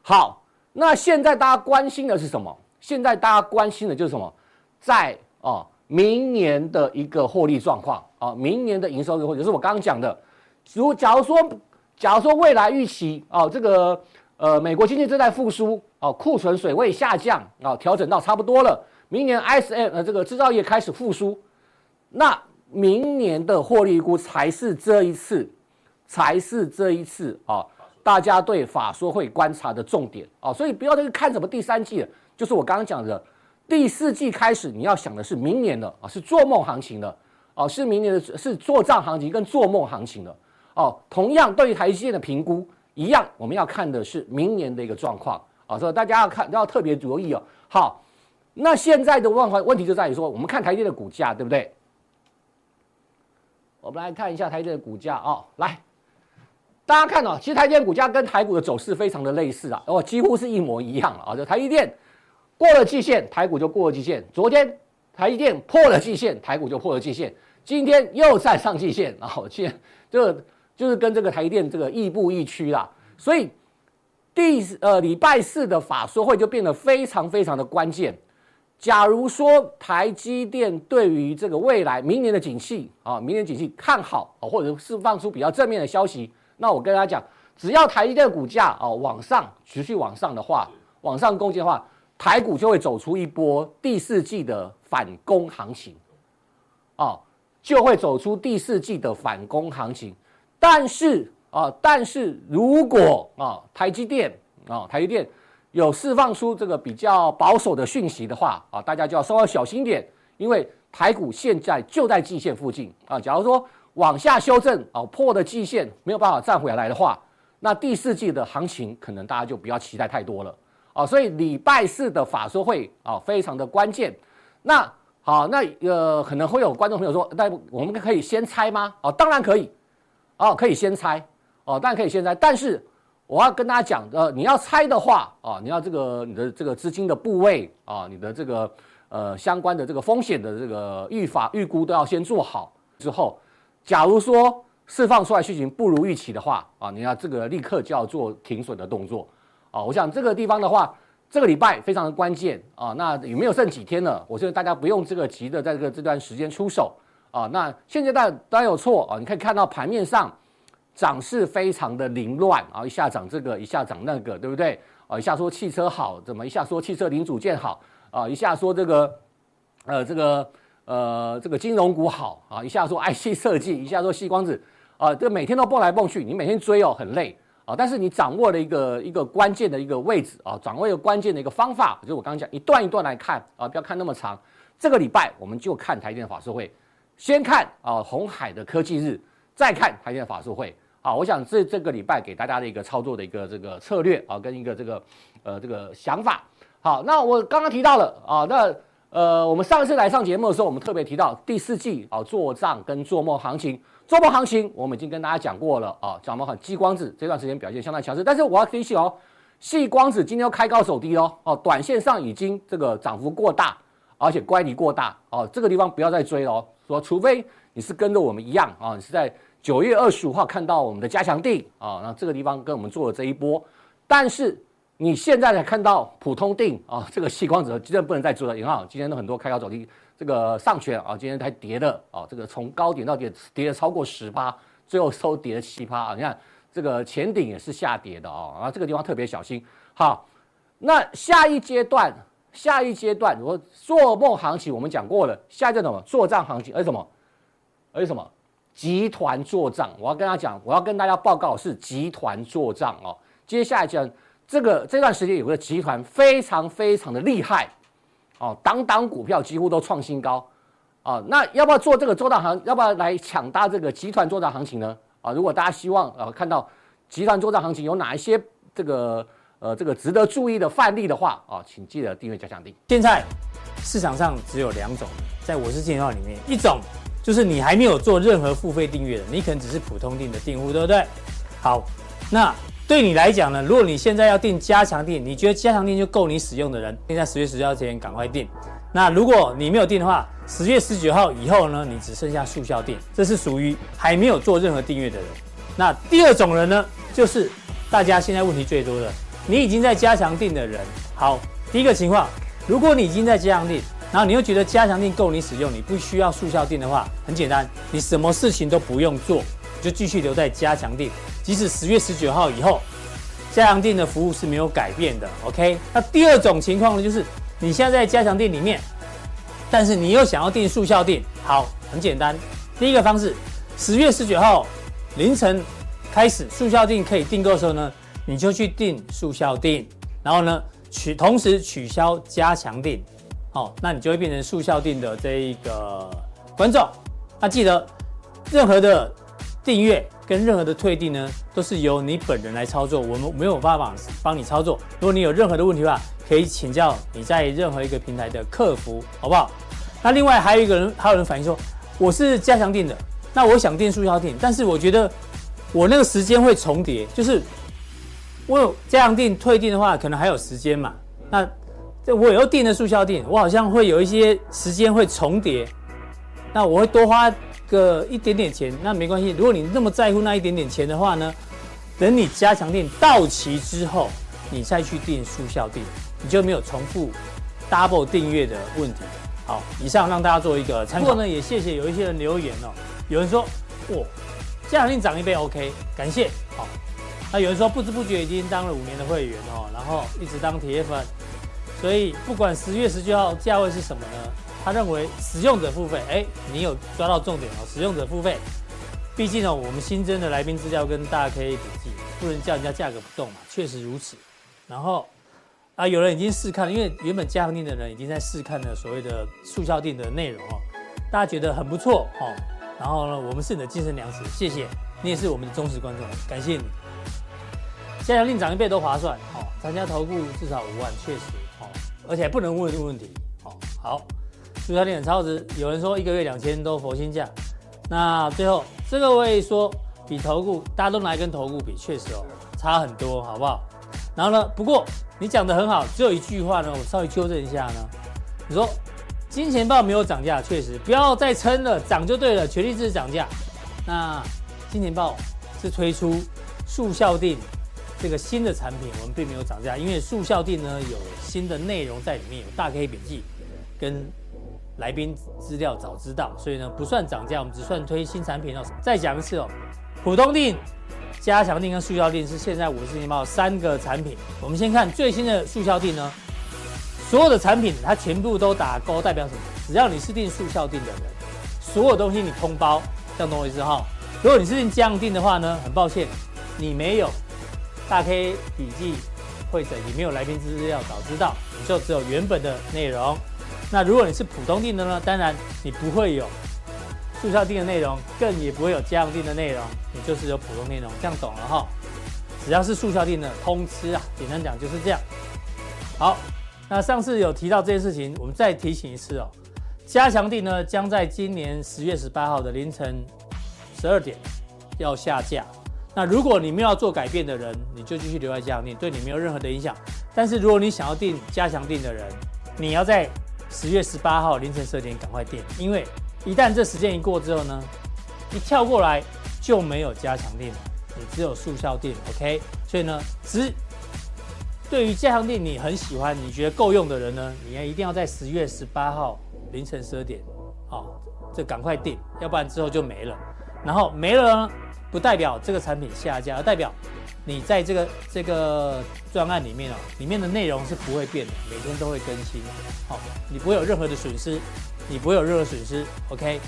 好，那现在大家关心的是什么？现在大家关心的就是什么？在啊，明年的一个获利状况啊，明年的营收或者是我刚刚讲的，如假如说，假如说未来预期啊，这个。呃，美国经济正在复苏，哦，库存水位下降，啊、调整到差不多了。明年 S M 呃，这个制造业开始复苏，那明年的获利估才是这一次，才是这一次啊、大家对法说会观察的重点啊、哦。所以不要再看什么第三季了，就是我刚刚讲的第四季开始，你要想的是明年的啊，是做梦行情的哦，是明年的，是做账行情跟做梦行情的哦。同样对于台积电的评估。一样，我们要看的是明年的一个状况啊，所以大家要看要特别注意哦。好，那现在的问问题就在于说，我们看台积的股价，对不对？我们来看一下台积的股价哦，来，大家看哦，其实台积股价跟台股的走势非常的类似啊，哦，几乎是一模一样啊。就台积电过了季线，台股就过了季线。昨天台积电破了季线，台股就破了季线。今天又站上季线，然后现在就就是跟这个台积电这个亦步亦趋啦。所以第呃礼拜四的法说会就变得非常非常的关键。假如说台积电对于这个未来明年的景气啊，明年景气看好啊，或者释放出比较正面的消息，那我跟大家讲，只要台积电股价啊往上持续往上的话，往上攻击的话，台股就会走出一波第四季的反攻行情，啊，就会走出第四季的反攻行情。但是啊，但是如果啊台积电啊台积电。有释放出这个比较保守的讯息的话啊，大家就要稍微小心点，因为台股现在就在季线附近啊。假如说往下修正啊，破的季线没有办法站回来的话，那第四季的行情可能大家就不要期待太多了啊。所以礼拜四的法说会啊，非常的关键。那好，那呃可能会有观众朋友说，那我们可以先猜吗？哦，当然可以，哦，可以先猜，哦，当然可以先猜，但是。我要跟大家讲，呃，你要猜的话啊，你要这个你的这个资金的部位啊，你的这个呃相关的这个风险的这个预法预估都要先做好。之后，假如说释放出来事情不如预期的话啊，你要这个立刻就要做停损的动作啊。我想这个地方的话，这个礼拜非常的关键啊。那有没有剩几天了？我觉得大家不用这个急的在这个这段时间出手啊。那现阶段当然有错啊，你可以看到盘面上。涨势非常的凌乱啊，一下涨这个，一下涨那个，对不对？啊，一下说汽车好，怎么一下说汽车零组件好啊？一下说这个，呃，这个呃，这个金融股好啊？一下说 IC 设计，一下说矽光子啊，这每天都蹦来蹦去，你每天追哦，很累啊。但是你掌握了一个一个关键的一个位置啊，掌握一个关键的一个方法，就是我刚刚讲一段一段来看啊，不要看那么长。这个礼拜我们就看台积电法社会，先看啊鸿海的科技日，再看台积电法说会。好，我想这这个礼拜给大家的一个操作的一个这个策略啊，跟一个这个呃这个想法。好，那我刚刚提到了啊，那呃我们上一次来上节目的时候，我们特别提到第四季啊做账跟做梦行情，做梦行情我们已经跟大家讲过了啊，讲梦很激光子这段时间表现相当强势，但是我要提醒哦，细光子今天要开高走低哦，哦，短线上已经这个涨幅过大，而且乖离过大哦，这个地方不要再追了哦，说除非你是跟着我们一样啊，你是在。九月二十五号看到我们的加强定啊，那这个地方跟我们做了这一波，但是你现在才看到普通定啊，这个矽光子今天不能再追了，因为今天都很多开高走低，这个上权啊，今天才跌的啊，这个从高点到跌跌了超过十八，最后收跌了七八啊，你看这个前顶也是下跌的啊，啊这个地方特别小心。好，那下一阶段，下一阶段，如果做梦行情我们讲过了，下一阶段什么？做账行情，而什么？而什么？集团做账，我要跟他讲，我要跟大家报告是集团做账哦。接下来讲这个这段时间有个集团非常非常的厉害哦，档档股票几乎都创新高啊。那要不要做这个做账行？要不要来抢搭这个集团做账行情呢？啊，如果大家希望呃看到集团做账行情有哪一些这个呃这个值得注意的范例的话啊，请记得订阅加强订。现在市场上只有两种，在我是金钱里面一种。就是你还没有做任何付费订阅的，你可能只是普通订的订户，对不对？好，那对你来讲呢？如果你现在要订加强订，你觉得加强订就够你使用的人，现在十月十九号前赶快订。那如果你没有订的话，十月十九号以后呢，你只剩下速效订，这是属于还没有做任何订阅的人。那第二种人呢，就是大家现在问题最多的，你已经在加强订的人。好，第一个情况，如果你已经在加强订。然后你又觉得加强錠够你使用，你不需要速效錠的话，很简单，你什么事情都不用做，就继续留在加强錠。即使十月十九号以后，加强錠的服务是没有改变的。OK？那第二种情况呢，就是你现在在加强錠里面，但是你又想要订速效錠。好，很简单，第一个方式，十月十九号凌晨开始速效錠可以订购的时候呢，你就去订速效定，然后呢取同时取消加强定。好，那你就会变成速效定的这一个观众。那记得，任何的订阅跟任何的退订呢，都是由你本人来操作，我们没有办法帮你操作。如果你有任何的问题的话，可以请教你在任何一个平台的客服，好不好？那另外还有一个人，还有人反映说，我是加强定的，那我想订速效定，但是我觉得我那个时间会重叠，就是我有加强錠退订的话，可能还有时间嘛？那这我又订了速效錠，我好像会有一些时间会重叠，那我会多花个一点点钱，那没关系。如果你那么在乎那一点点钱的话呢，等你加强錠到期之后，你再去订速效錠，你就没有重复 double 订阅的问题。好，以上让大家做一个参考。不过呢，也谢谢有一些人留言哦，有人说，哇，加强錠涨一倍 OK，感谢。好，那有人说不知不觉已经当了五年的会员哦，然后一直当铁粉。所以不管十月十九号价位是什么呢？他认为使用者付费，哎，你有抓到重点哦。使用者付费，毕竟呢，我们新增的来宾资料跟大 K 笔记，不能叫人家价格不动嘛，确实如此。然后啊，有人已经试看了，因为原本加强錠的人已经在试看了所谓的速效店的内容哦，大家觉得很不错哦。然后呢，我们是你的精神粮食，谢谢你也是我们的忠实观众，感谢你。加强錠涨一倍都划算哦，参加投顾至少五万，确实。而且不能问问题，好，好，速效錠很超值，有人说一个月两千都佛心价，那最后这个我也说比投顾，大家都拿一根投顾比，确实哦差很多，好不好？然后呢，不过你讲得很好，只有一句话呢，我稍微纠正一下呢，你说金钱豹没有涨价，确实不要再撑了，涨就对了，全力支持涨价，那金钱豹是推出速效定。这个新的产品我们并没有涨价，因为速效定呢有新的内容在里面，有大 K 笔记跟来宾资料早知道，所以呢不算涨价，我们只算推新产品哦。再讲一次哦，普通定、加强定跟速效定是现在五十年报三个产品。我们先看最新的速效定呢，所有的产品它全部都打勾，代表什么？只要你是订速效定的人，所有东西你通包，这样懂我意思哈？如果你是订降定的话呢，很抱歉，你没有。大 K 笔记会诊也没有来宾资料早知道，你就只有原本的内容。那如果你是普通錠的呢？当然你不会有速效錠的内容，更也不会有加强錠的内容，你就是有普通内容。这样懂了哈？只要是速效錠的通吃啊，简单讲就是这样。好，那上次有提到这件事情，我们再提醒一次哦。加强錠呢，将在今年十月十八号的凌晨十二点要下架。那如果你没有做改变的人，你就继续留在加强店，对你没有任何的影响。但是如果你想要订加强錠的人，你要在十月十八号凌晨十二点赶快订，因为一旦这时间一过之后呢，一跳过来就没有加强錠了，你只有速效錠。OK，所以呢，只对于加强錠你很喜欢，你觉得够用的人呢，你要一定要在十月十八号凌晨十二点，好，这赶快订，要不然之后就没了。然后没了呢。不代表这个产品下架，而代表你在这个这个专案里面哦，里面的内容是不会变的，每天都会更新，好，你不会有任何的损失，你不会有任何损失，OK。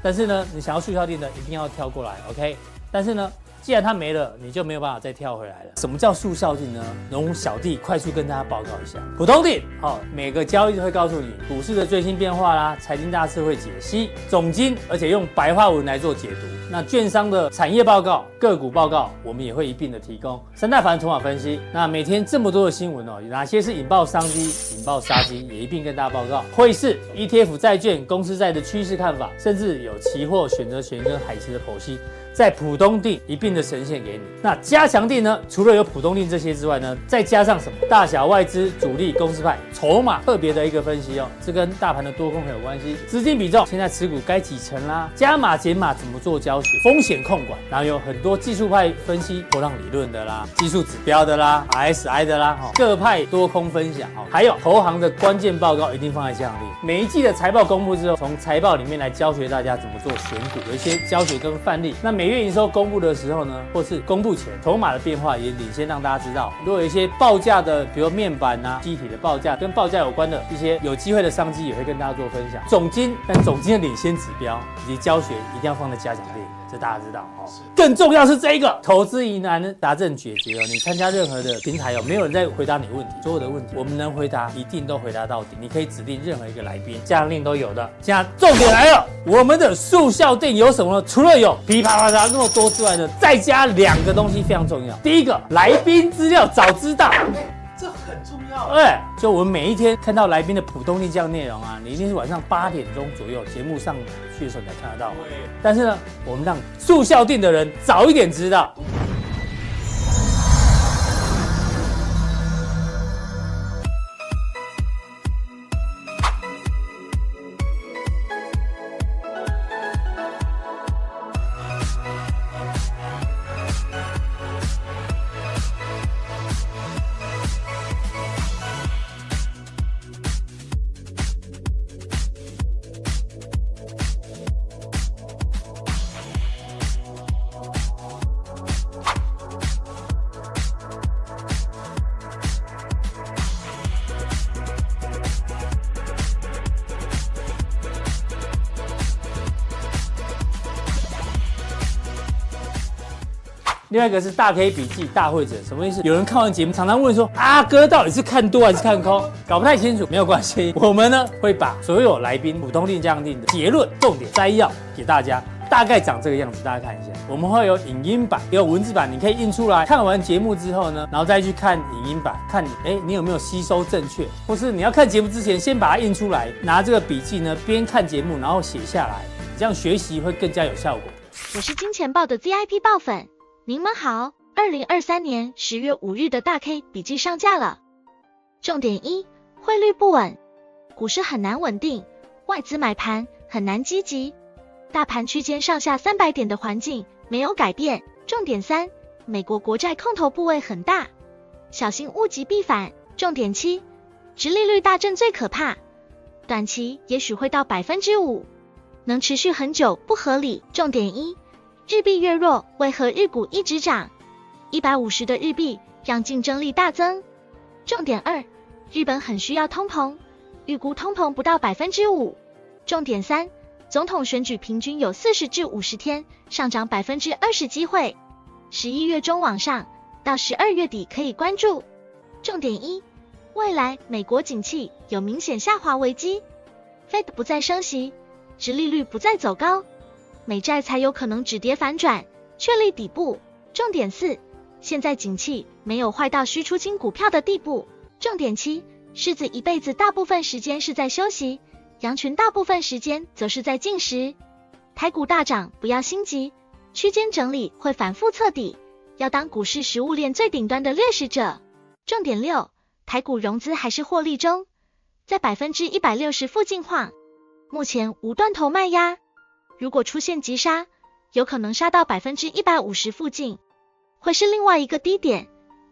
但是呢，你想要促销店的一定要跳过来，OK。但是呢。既然它没了，你就没有办法再跳回来了。什么叫速效性呢？容小弟快速跟大家报告一下。普通錠，好，每个交易日会告诉你股市的最新变化啦，财经大事会解析总经，而且用白话文来做解读。那券商的产业报告、个股报告，我们也会一并的提供。三大法人筹码分析，那每天这么多的新闻哦，有哪些是引爆商机、引爆杀机，也一并跟大家报告。汇市、ETF、债券、公司债的趋势看法，甚至有期货、选择权跟海期的剖析。在普通地一并的呈现给你。那加强地呢？除了有普通錠这些之外呢，再加上什么？大小外资、主力、公司派、筹码特别的一个分析哦。这跟大盘的多空很有关系。资金比重，现在持股该几成啦？加码减码怎么做教学？风险控管，然后有很多技术派分析、波浪理论的啦，技术指标的啦，RSI 的啦，各派多空分享哈，还有投行的关键报告一定放在加强錠。每一季的财报公布之后，从财报里面来教学大家怎么做选股，有一些教学跟范例。那每月营收公布的时候呢，或是公布前，筹码的变化也领先让大家知道。如果有一些报价的，比如面板啊、机体的报价，跟报价有关的一些有机会的商机，也会跟大家做分享。总金，但总金的领先指标以及教学一定要放在加强列。这大家知道哦，更重要是这一个投资疑难答证解决哦。你参加任何的平台哦，没有人在回答你问题，所有的问题我们能回答，一定都回答到底。你可以指定任何一个来宾，加强錠都有的。现在重点来了，我们的速效店有什么呢？除了有噼啪啪啪那么多之外呢，再加两个东西非常重要。第一个，来宾资料早知道。哎，就我们每一天看到来宾的普通力这样内容啊，你一定是晚上八点钟左右节目上去的时候才看得到。但是呢，我们让住校定的人早一点知道。另外一个是大 K 笔记大会诊，什么意思？有人看完节目，常常问说：阿哥到底是看多还是看空？搞不太清楚，没有关系，我们呢会把所有来宾普通定加强錠的结论、重点摘要给大家。大概长这个样子，大家看一下。我们会有影音版，有文字版，你可以印出来。看完节目之后呢，然后再去看影音版，看你哎，你有没有吸收正确？或是你要看节目之前，先把它印出来，拿这个笔记呢，边看节目，然后写下来，这样学习会更加有效果。我是金钱豹的 VIP 爆粉，您们好。二零二三年十月五日的大 K 笔记上架了。重点一：汇率不稳，股市很难稳定，外资买盘很难积极。大盘区间上下三百点的环境没有改变。重点三，美国国债空头部位很大，小心物极必反。重点七，殖利率大震最可怕，短期也许会到百分之五，能持续很久不合理。重点一，日币越弱，为何日股一直涨？一百五十的日币让竞争力大增。重点二，日本很需要通膨，预估通膨不到百分之五。重点三。总统选举平均有四十至五十天上涨百分之二十机会，十一月中往上到十二月底可以关注。重点一，未来美国景气有明显下滑危机，Fed 不再升息，殖利率不再走高，美债才有可能止跌反转，确立底部。重点四，现在景气没有坏到需出清股票的地步。重点七，狮子一辈子大部分时间是在休息。羊群大部分时间则是在进食，台股大涨不要心急，区间整理会反复测底，要当股市食物链最顶端的掠食者。重点六，台股融资还是获利中，在百分之一百六十附近晃，目前无断头卖压，如果出现急杀，有可能杀到百分之一百五十附近，会是另外一个低点，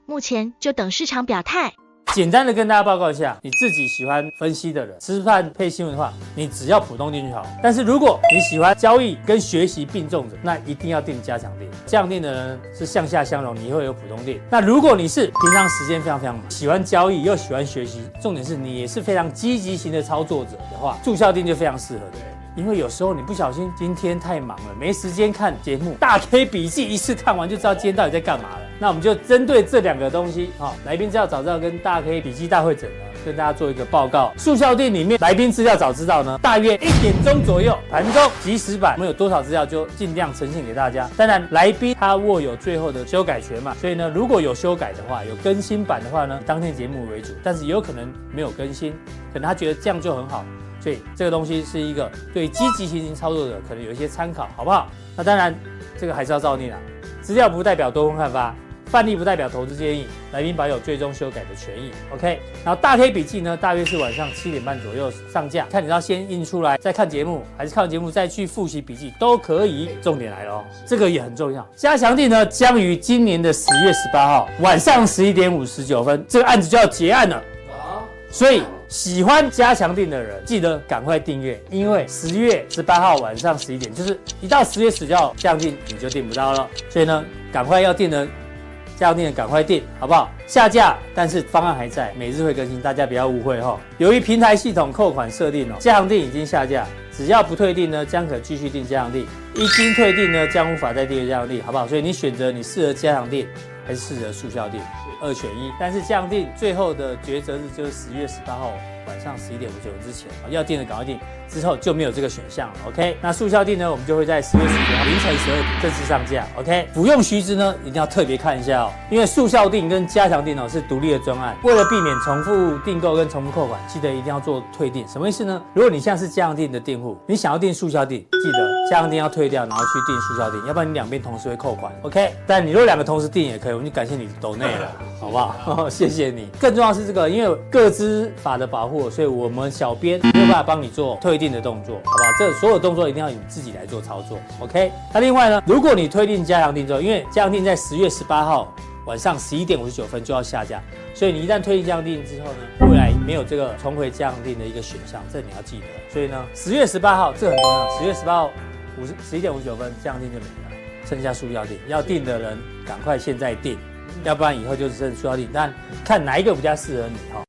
目前就等市场表态。简单的跟大家报告一下，你自己喜欢分析的人，吃饭配新闻的话，你只要普通定就好。但是如果你喜欢交易跟学习并重的，那一定要定加强錠。加强錠的人是向下相容，你会有普通定。那如果你是平常时间非常非常忙，喜欢交易又喜欢学习，重点是你也是非常积极型的操作者的话，住校定就非常适合的。因为有时候你不小心，今天太忙了，没时间看节目。大 K 笔记一次看完就知道今天到底在干嘛了。那我们就针对这两个东西，啊，来宾资料早知道跟大 K 笔记大会诊呢，跟大家做一个报告。速效店里面来宾资料早知道呢，大约一点钟左右盘中即时版，我们有多少资料就尽量呈现给大家。当然，来宾他握有最后的修改权嘛，所以呢，如果有修改的话，有更新版的话呢，当天节目为主，但是也有可能没有更新，可能他觉得这样就很好。对，这个东西是一个对积极型操作者可能有一些参考，好不好？那当然，这个还是要照念啊。资料不代表多空看法，范例不代表投资建议，来宾保有最终修改的权益。OK，然后大 K 笔记呢，大约是晚上七点半左右上架，看你要先印出来再看节目，还是看完节目再去复习笔记都可以。重点来了哦，这个也很重要。加强地呢，将于今年的十月十八号晚上十一点五十九分，这个案子就要结案了。所以喜欢加强錠的人，记得赶快订阅，因为十月十八号晚上十一点，就是一到十月十九号加强錠你就订不到了。所以呢，赶快要订的加强錠赶快订，好不好？下架，但是方案还在，每日会更新，大家不要误会哈。由于平台系统扣款设定哦，加强錠已经下架，只要不退订呢，将可继续订加强錠；一经退订呢，将无法再订加强錠，好不好？所以你选择你适合加强錠还是适合速效定？二选一，但是这样定最后的抉择日就是十月十八号晚上十一点五十九之前要定的赶快定，之后就没有这个选项了。OK，那速效定呢，我们就会在十月十九号凌晨十二点正式上架。OK，服用须知呢一定要特别看一下哦，因为速效定跟加强定哦是独立的专案，为了避免重复订购跟重复扣款，记得一定要做退订。什么意思呢？如果你现在是加强定的订户，你想要订速效定，记得加强定要退掉，然后去订速效定，要不然你两边同时会扣款。OK，但你如果两个同时订也可以，我们就感谢你抖内了。好不好？谢谢你。[LAUGHS] 更重要是这个，因为个资法的保护，所以我们小编没有办法帮你做退推定的动作，好不好？这所有动作一定要你自己来做操作。OK。那另外呢，如果你推定加强定之后，因为加强定在十月十八号晚上十一点五十九分就要下架，所以你一旦推定加强錠之后呢，未来没有这个重回加强錠的一个选项，这你要记得。所以呢，十月十八号这很重要，十月十八号五十十一点五十九分加强錠就没了，剩下速效錠，要订的人赶快现在订。要不然以后就只剩速效錠，但看哪一个比较适合你哈。